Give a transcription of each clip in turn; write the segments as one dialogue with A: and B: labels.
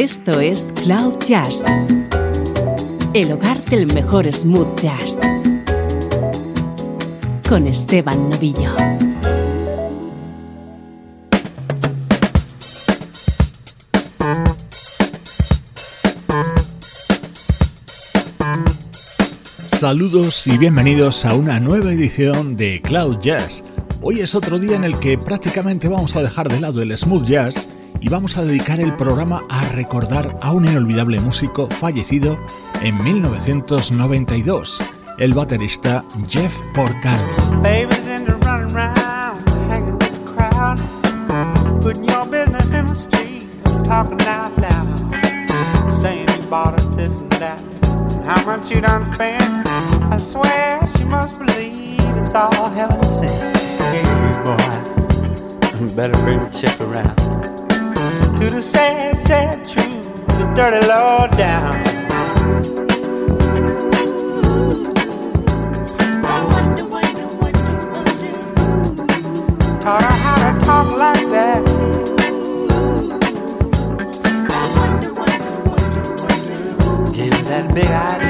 A: Esto es Cloud Jazz, el hogar del mejor smooth jazz, con Esteban Novillo.
B: Saludos y bienvenidos a una nueva edición de Cloud Jazz. Hoy es otro día en el que prácticamente vamos a dejar de lado el smooth jazz y vamos a dedicar el programa a recordar a un inolvidable músico fallecido en 1992, el baterista Jeff Porcaro.
C: How much you done spent? I swear she must believe it's all heaven sent. Hey boy, better bring the chick around. To the sad, sad truth, the dirty low down. Taught her how to talk like that. Gave her that big idea.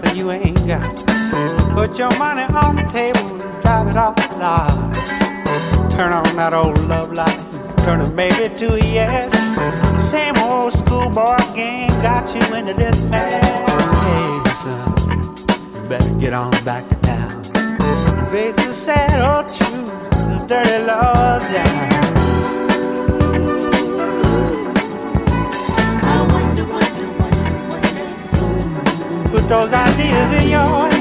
C: Nothing you ain't got. Put your money on the table and drive it off the lot. Turn on that old love light, turn a maybe to a yes. Same old schoolboy game got you into this mess. Hey, son, better get on back to town. Face the sad old truth, the dirty love down. Those ideas in your head.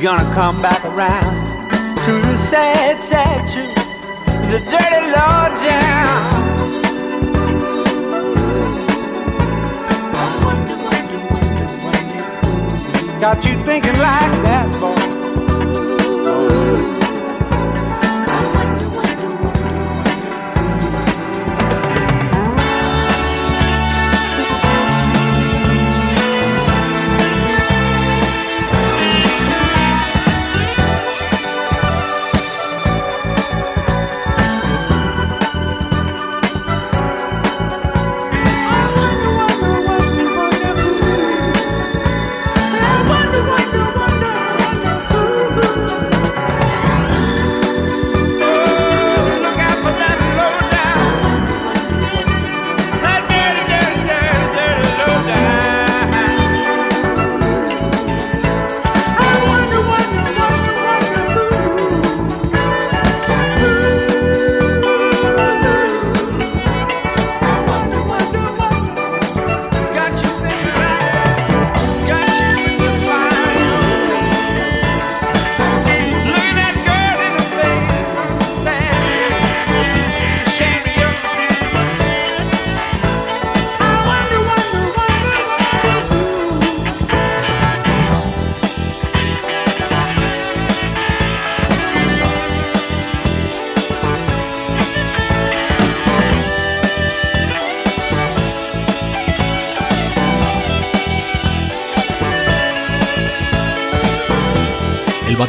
C: You're gonna come back around to the sad, sad truth, the dirty law down. Got you thinking like that, boy.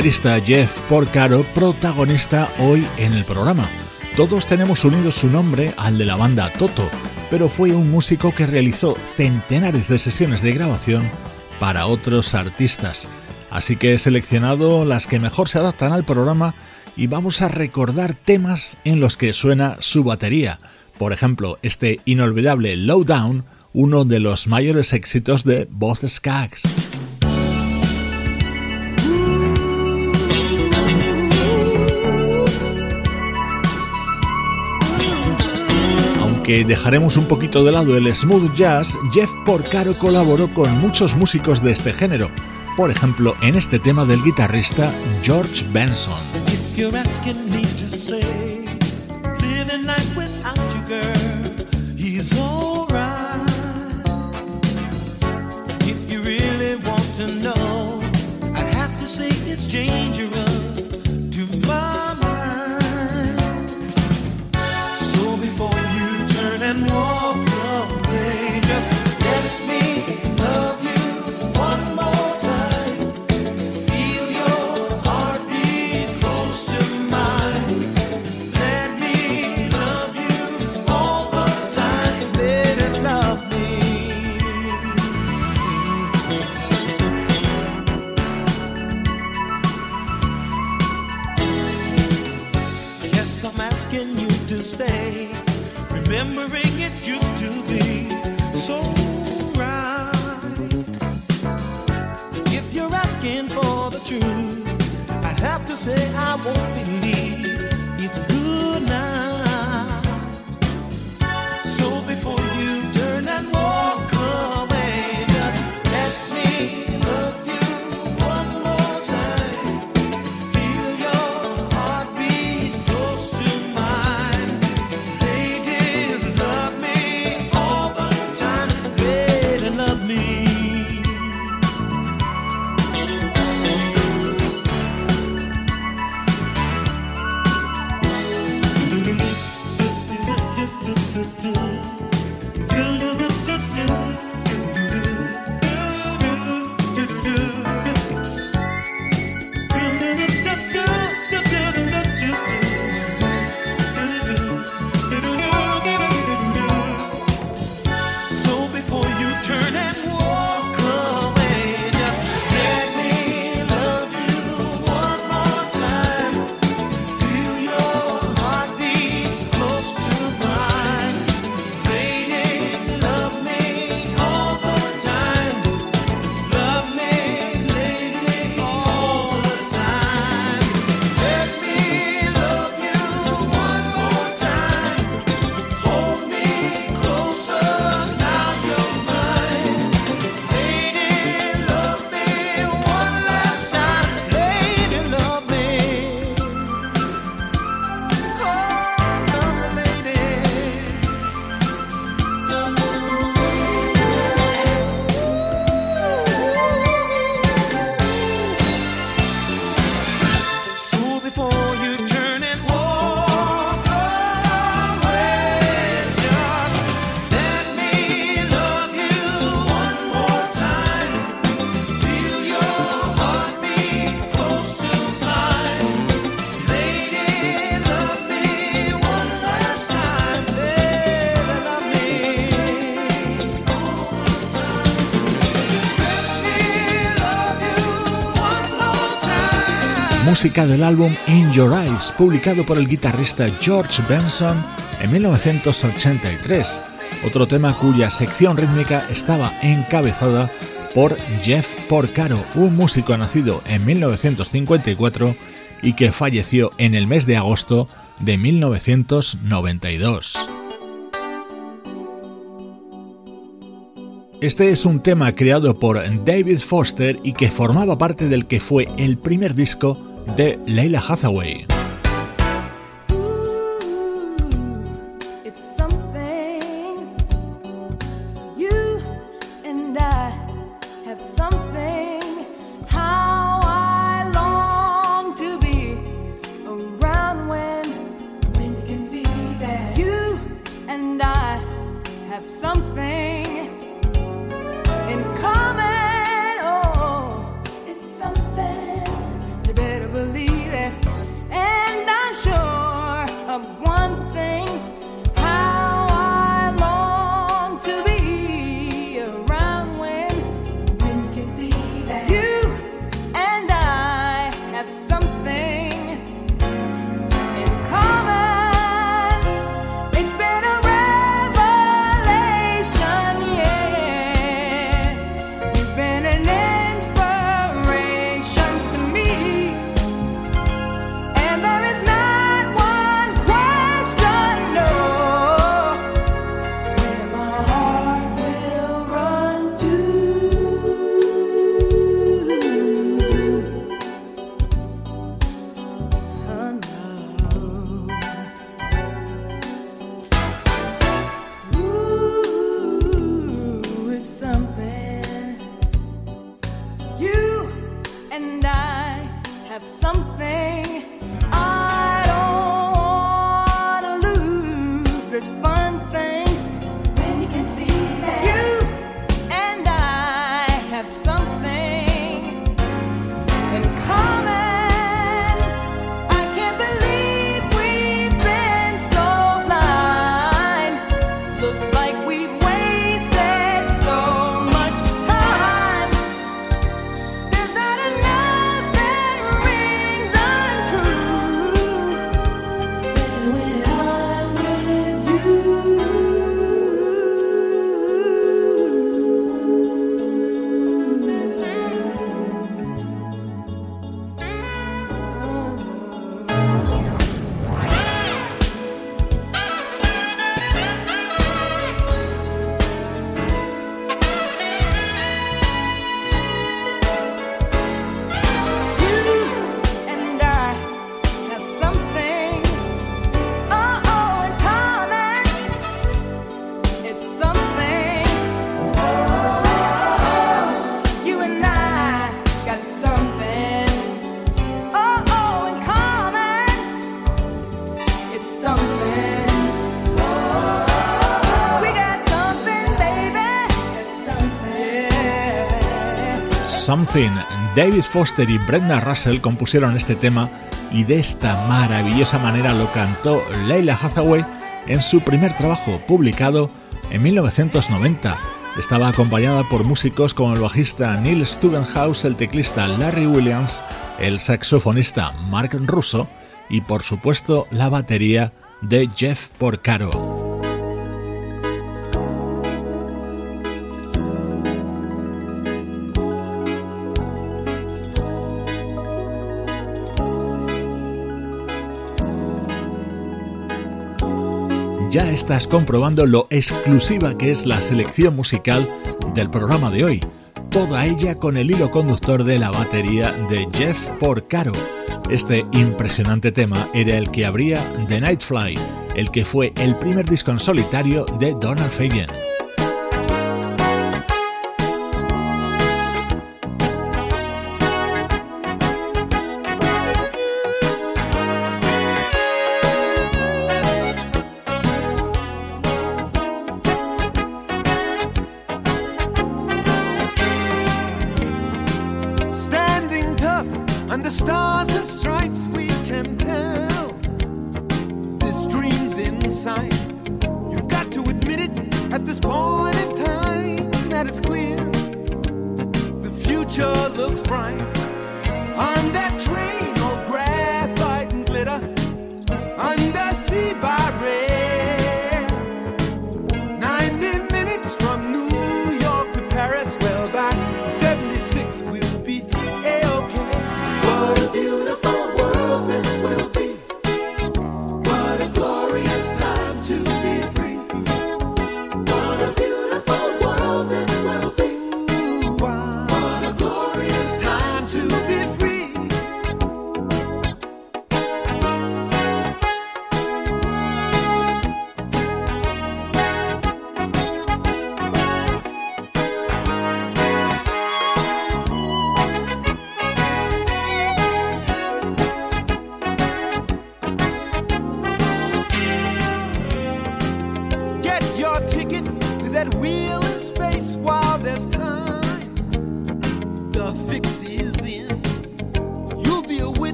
B: Baterista Jeff Porcaro, protagonista hoy en el programa.
D: Todos tenemos unido su nombre al de la banda Toto, pero fue un músico que realizó centenares de sesiones de grabación para otros artistas. Así que he seleccionado las que mejor se adaptan al programa y vamos a recordar temas en los que suena su batería. Por ejemplo, este inolvidable Lowdown, uno de los mayores éxitos de Both Skaggs. Dejaremos un poquito de lado el smooth jazz, Jeff Porcaro colaboró con muchos músicos de este género, por ejemplo en este tema del guitarrista George Benson. stay. Remembering it used to be so right. If you're asking for the truth, I'd have to say I won't believe it's good. could have música del álbum In Your Eyes, publicado por el guitarrista George Benson en 1983, otro tema cuya sección rítmica estaba encabezada por Jeff Porcaro, un músico nacido en 1954 y que falleció en el mes de agosto de 1992. Este es un tema creado por David Foster y que formaba parte del que fue el primer disco de Leila Hathaway. Something. David Foster y Brenda Russell compusieron este tema y de esta maravillosa manera lo cantó Leila Hathaway en su primer trabajo publicado en 1990. Estaba acompañada por músicos como el bajista Neil Stubenhouse, el teclista Larry Williams, el saxofonista Mark Russo y por supuesto la batería de Jeff Porcaro. Ya estás comprobando lo exclusiva que es la selección musical del programa de hoy. Toda ella con el hilo conductor de la batería de Jeff Porcaro. Este impresionante tema era el que abría The Nightfly, el que fue el primer disco en solitario de Donald Fagen.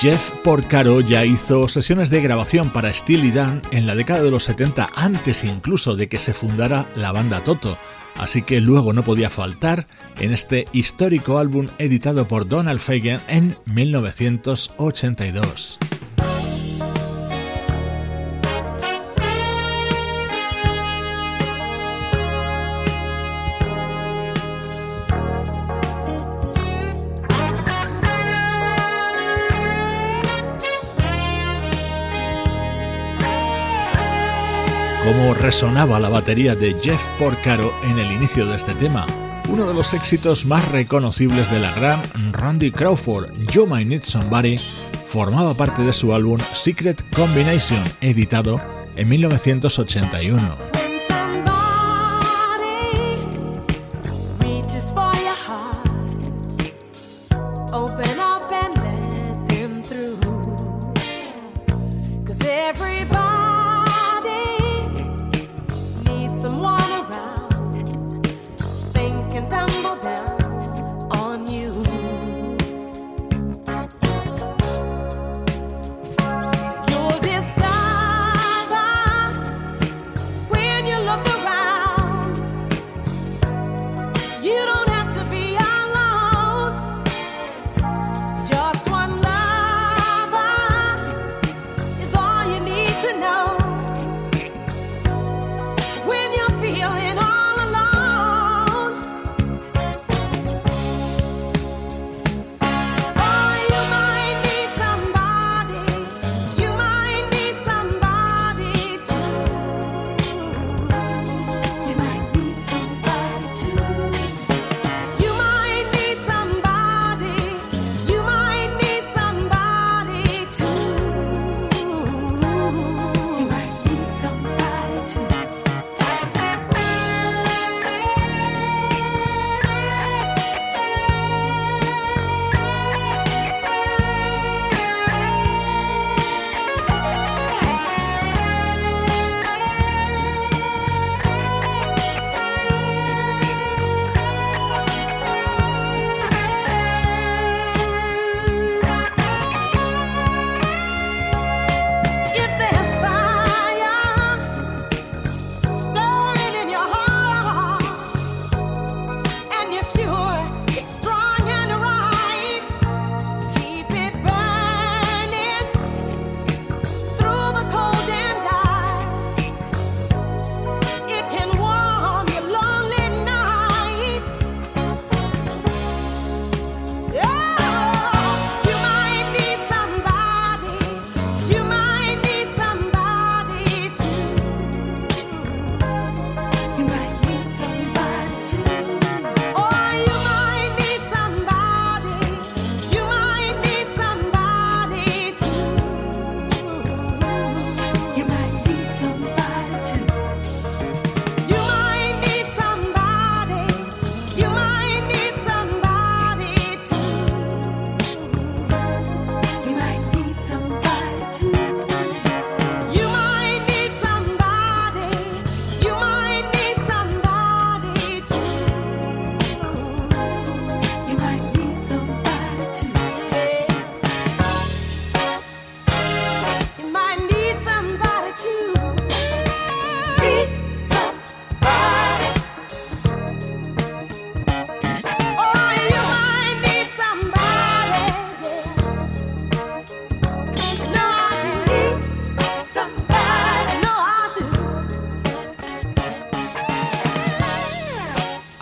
E: Jeff Porcaro ya hizo sesiones de grabación para Steely Dan en la década de los 70, antes incluso de que se fundara la banda Toto, así que luego no podía faltar en este histórico álbum editado por Donald Fagen en 1982. Cómo resonaba la batería de Jeff Porcaro en el inicio de este tema, uno de los éxitos más reconocibles de la gran Randy Crawford, You Might Need Somebody, formaba parte de su álbum Secret Combination, editado en 1981.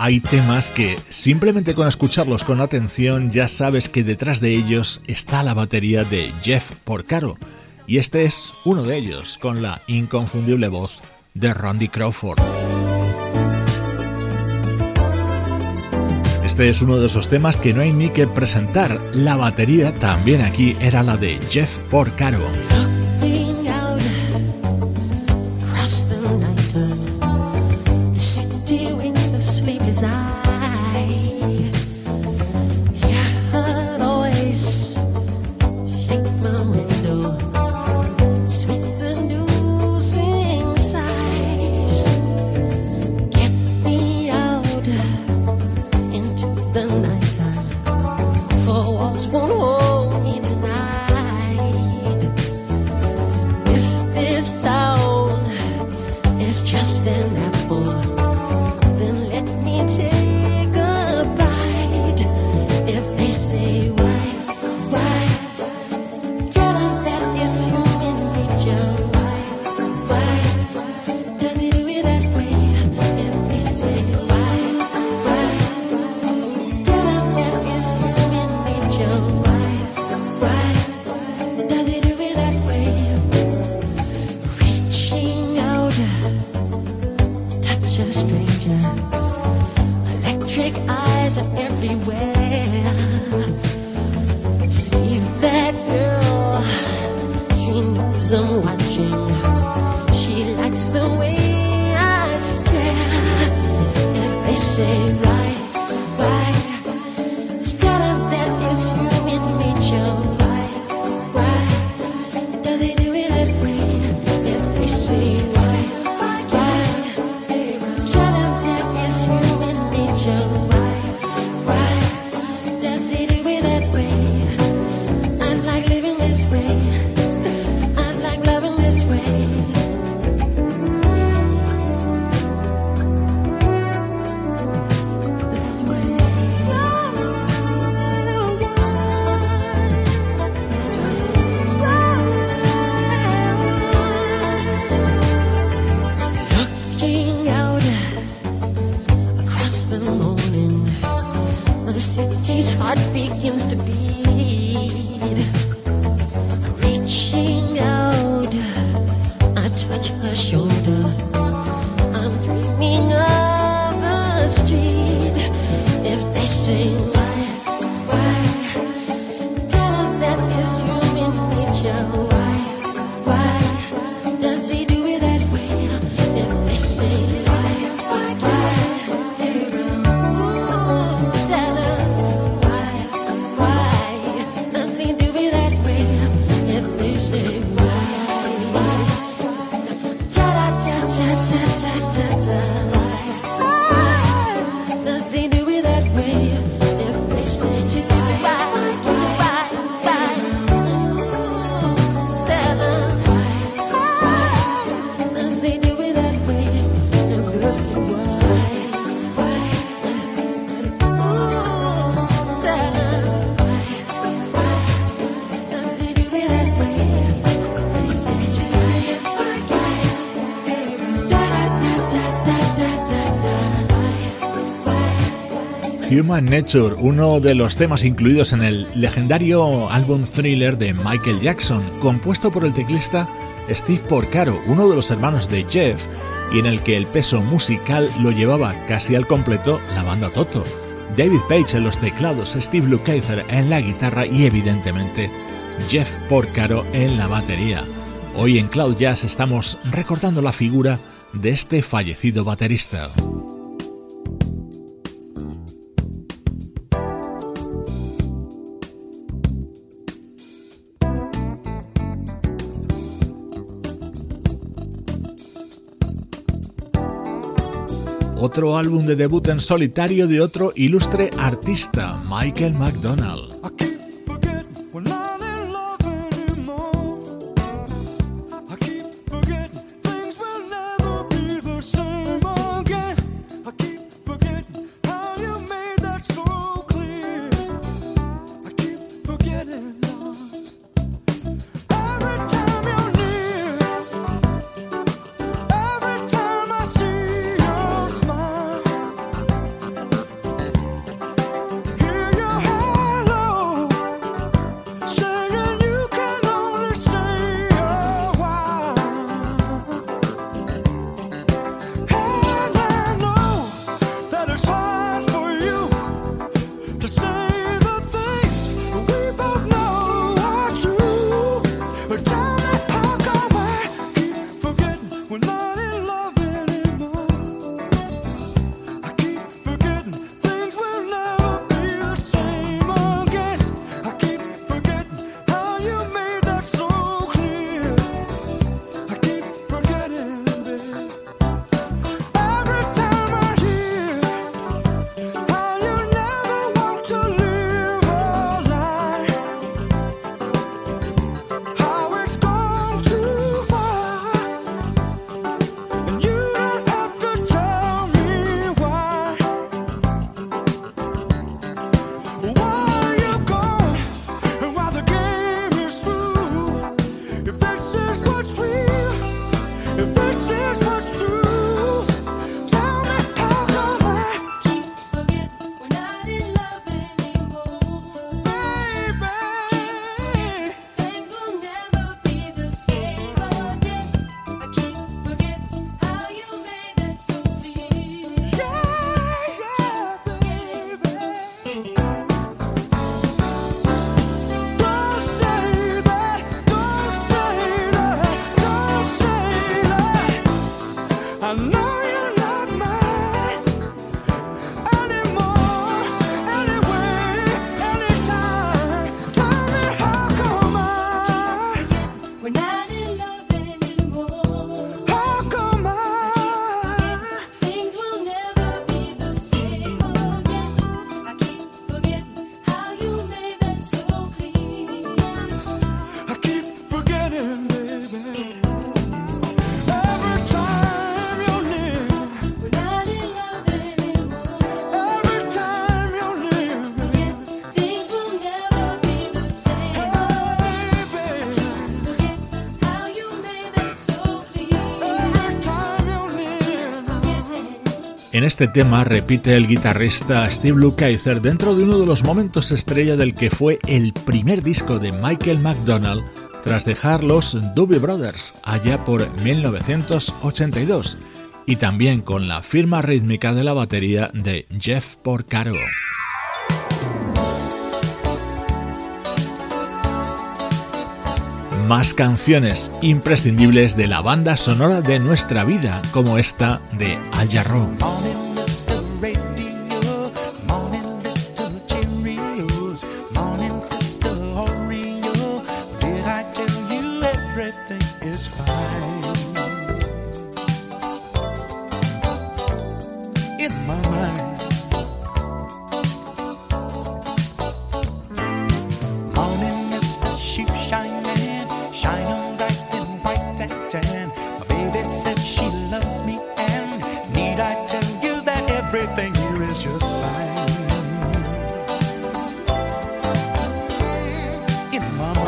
E: Hay temas que simplemente con escucharlos con atención ya sabes que detrás de ellos está la batería de Jeff Porcaro. Y este es uno de ellos, con la inconfundible voz de Randy Crawford. Este es uno de esos temas que no hay ni que presentar. La batería también aquí era la de Jeff Porcaro.
D: Human Nature, uno de los temas incluidos en el legendario álbum Thriller de Michael Jackson, compuesto por el teclista Steve Porcaro, uno de los hermanos de Jeff, y en el que el peso musical lo llevaba casi al completo la banda Toto. David Page en los teclados, Steve Lukather en la guitarra y evidentemente Jeff Porcaro en la batería. Hoy en Cloud Jazz estamos recordando la figura de este fallecido baterista. Otro álbum de debut en solitario de otro ilustre artista, Michael McDonald. En este tema repite el guitarrista Steve Lukather dentro de uno de los momentos estrella del que fue el primer disco de Michael McDonald tras dejar los Doobie Brothers allá por 1982 y también con la firma rítmica de la batería de Jeff Porcaro. Más canciones imprescindibles de la banda sonora de nuestra vida, como esta de Al Jarreau. Give mama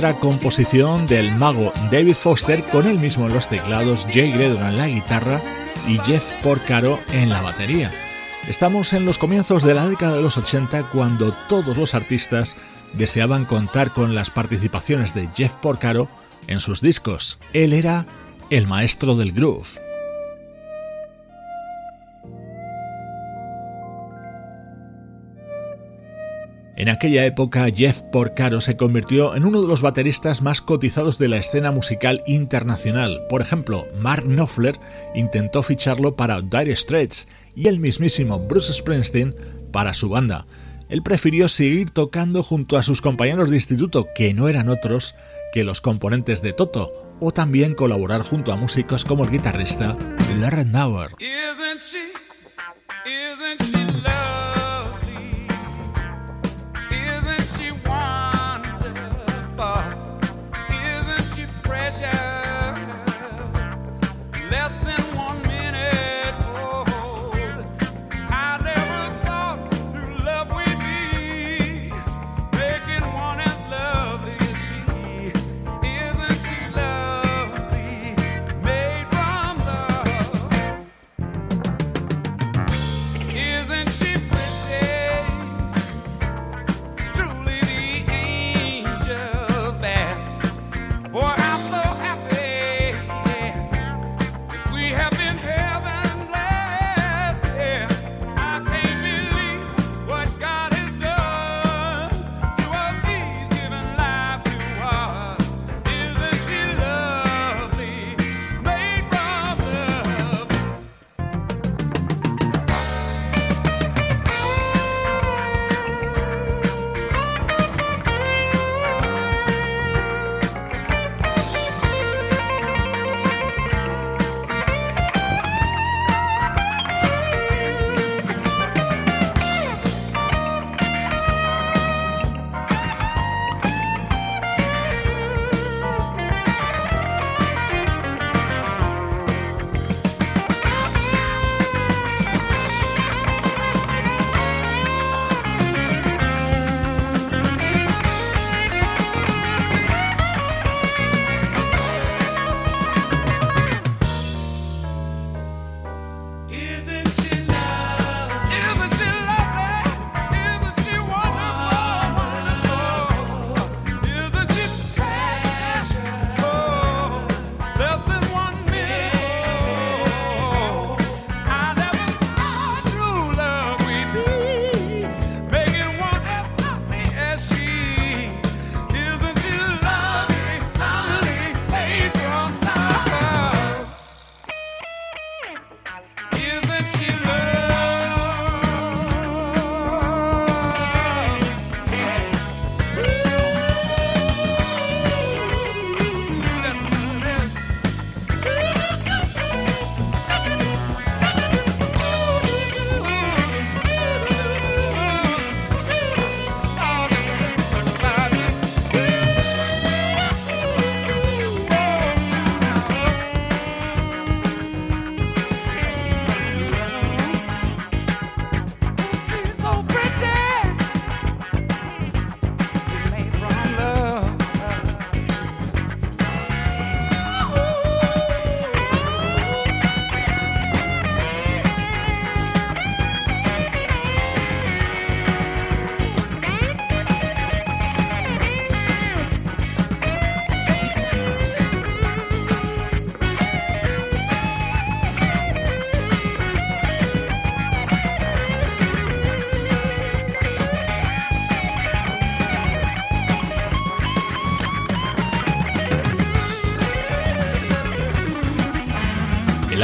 D: composición del mago David Foster con él mismo en los teclados, Jay Graydon en la guitarra
F: y Jeff Porcaro en la batería. Estamos en los comienzos de la década de los 80 cuando todos los artistas deseaban contar con las participaciones de Jeff Porcaro en sus discos. Él era el maestro del groove. Aquella época, Jeff Porcaro se convirtió en uno de los bateristas más cotizados de la escena musical internacional. Por ejemplo, Mark Knopfler intentó ficharlo para Dire Straits y el mismísimo Bruce Springsteen para su banda. Él prefirió seguir tocando junto a sus compañeros de instituto, que no eran otros que los componentes de Toto, o también colaborar junto a músicos como el guitarrista Larry Nauer.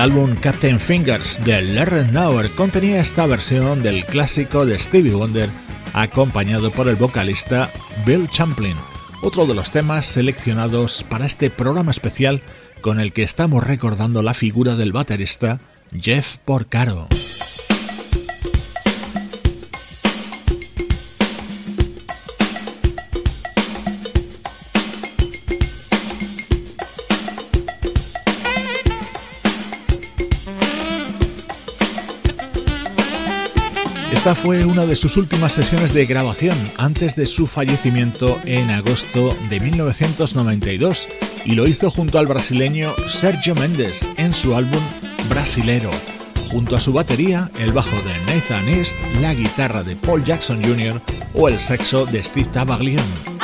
F: Álbum Captain Fingers de Larry Nauer contenía esta versión del clásico de Stevie Wonder acompañado por el vocalista Bill Champlin, otro de los temas seleccionados para este programa especial con el que estamos recordando la figura del baterista Jeff Porcaro. Esta fue una de sus últimas sesiones de grabación antes de su fallecimiento en agosto de 1992 y lo hizo junto al brasileño Sergio Mendes en su álbum
E: brasilero. Junto a su batería, el bajo de Nathan East, la guitarra de Paul Jackson Jr. o el saxo de Steve Tabaglione.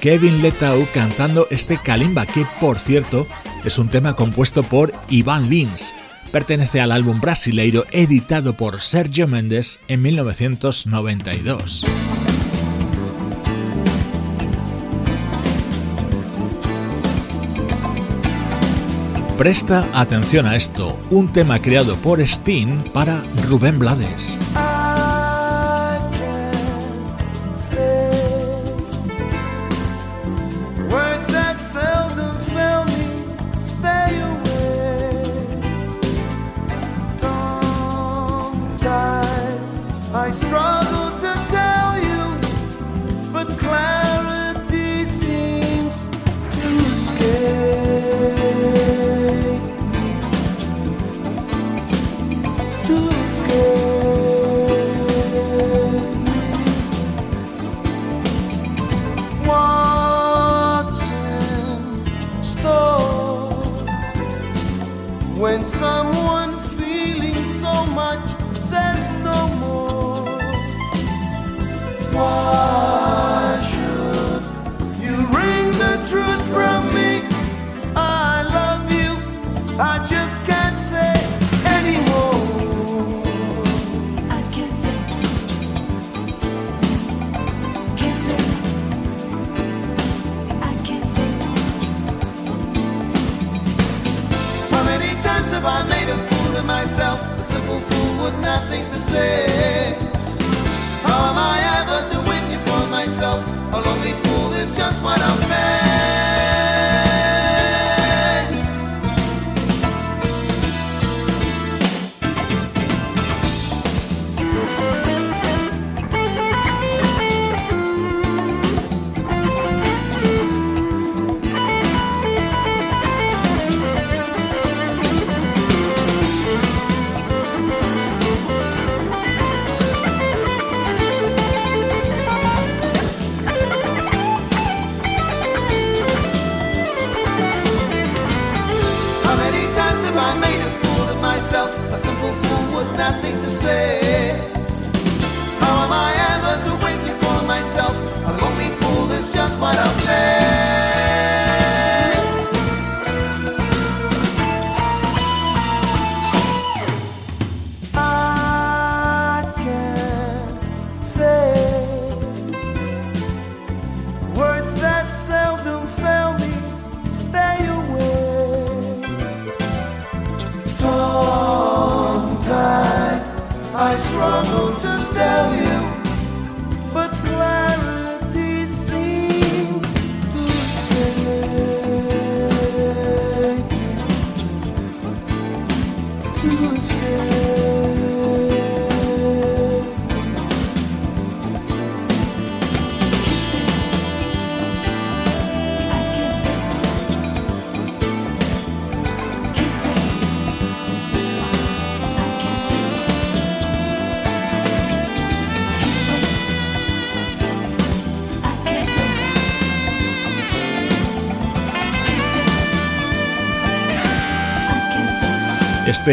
E: Kevin Letau cantando este Kalimba, que por cierto es un tema compuesto por Ivan Lins. Pertenece al álbum brasileiro editado por Sergio Mendes en 1992. Presta atención a esto, un tema creado por Steen para Rubén Blades.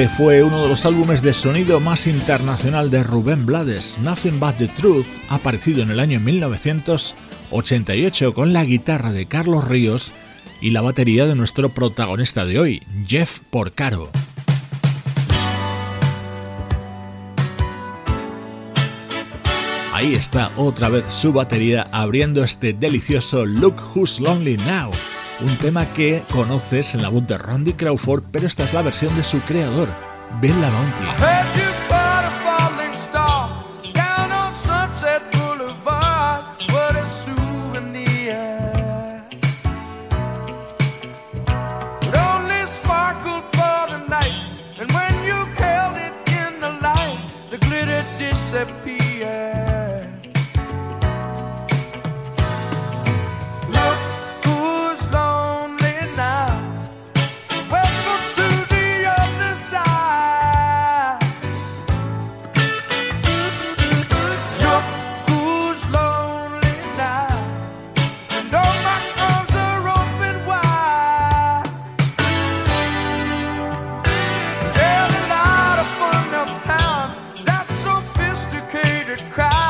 F: Fue uno de los álbumes de sonido más internacional de Rubén Blades, Nothing But the Truth, aparecido en el año 1988 con la guitarra de Carlos Ríos y la batería de nuestro protagonista de hoy, Jeff Porcaro. Ahí está otra vez su batería abriendo este delicioso Look Who's Lonely Now un tema que conoces en la voz de Randy Crawford, pero esta es la versión de su creador, Ben Bounty.
B: cry.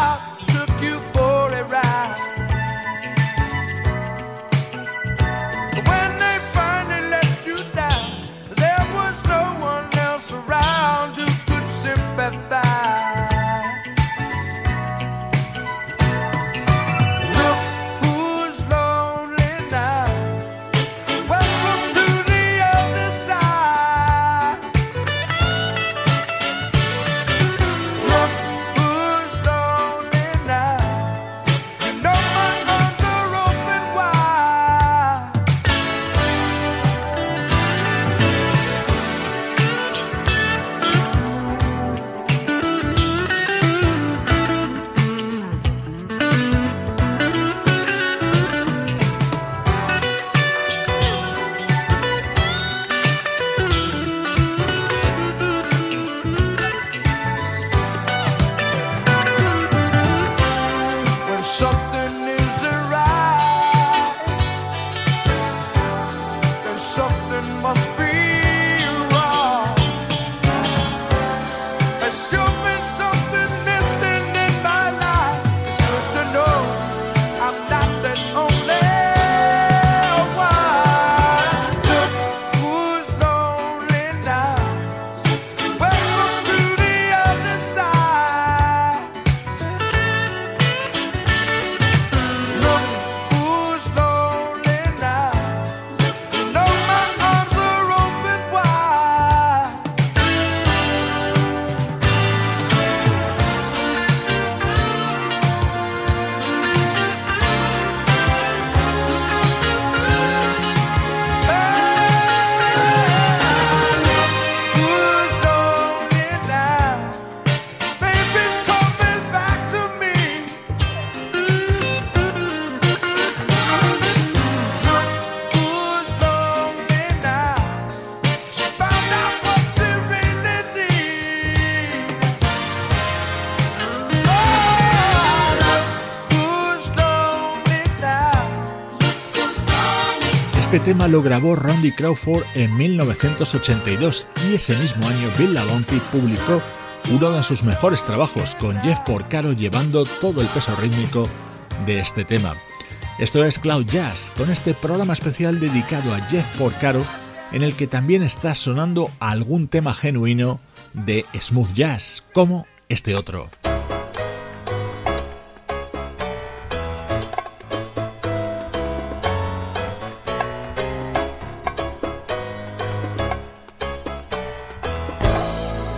B: Lo grabó Randy Crawford en 1982 y ese mismo año Bill Labonte publicó uno de sus mejores trabajos con Jeff Porcaro llevando todo el peso rítmico de este tema. Esto es Cloud Jazz, con este programa especial dedicado a Jeff Porcaro en el que también está sonando algún tema genuino de smooth jazz, como este otro.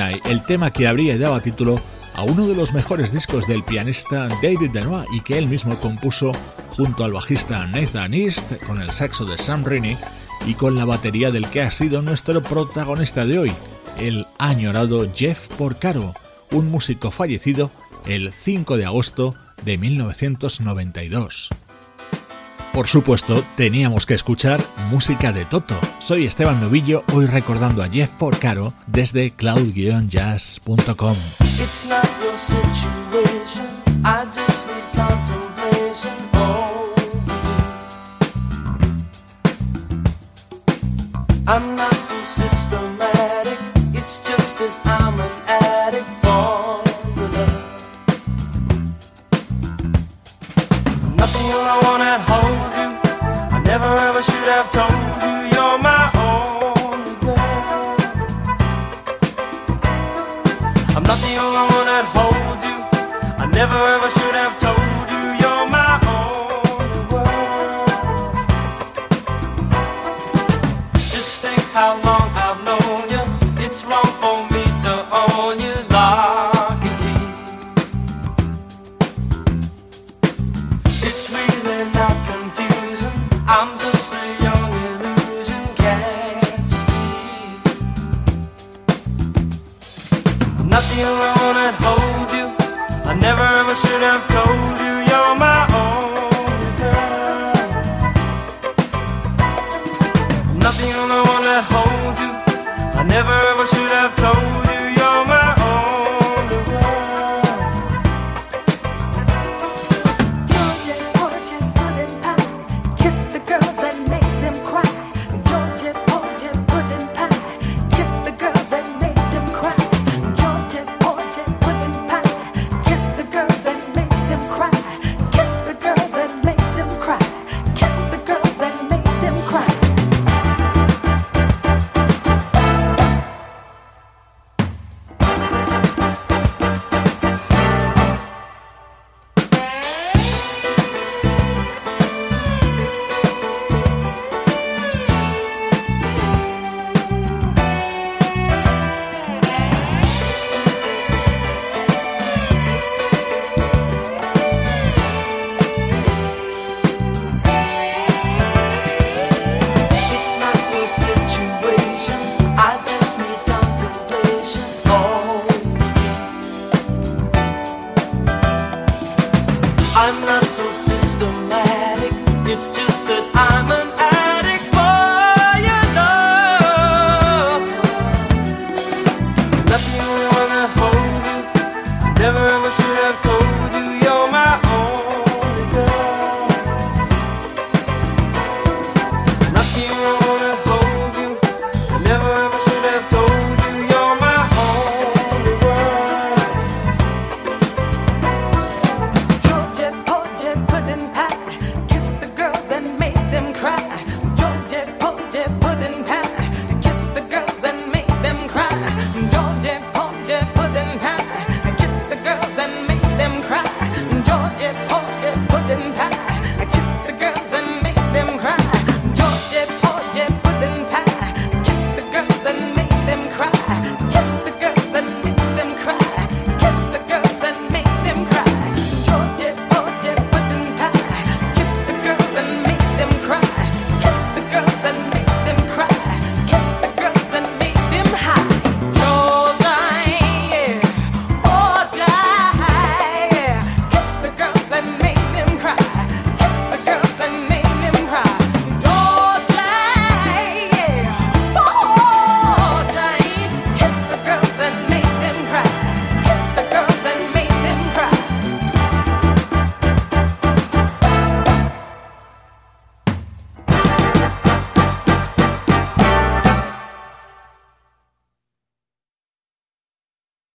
B: El tema que habría dado título a uno de los mejores discos del pianista David Benoit y que él mismo compuso junto al bajista Nathan East, con el saxo de Sam Rainey y con la batería del que ha sido nuestro protagonista de hoy, el añorado Jeff Porcaro, un músico fallecido el 5 de agosto de 1992. Por supuesto, teníamos que escuchar música de Toto. Soy Esteban Novillo, hoy recordando a Jeff Porcaro desde cloud-jazz.com.
G: Never ever should have told you you're my only girl. I'm not the only one that holds you. I never ever should.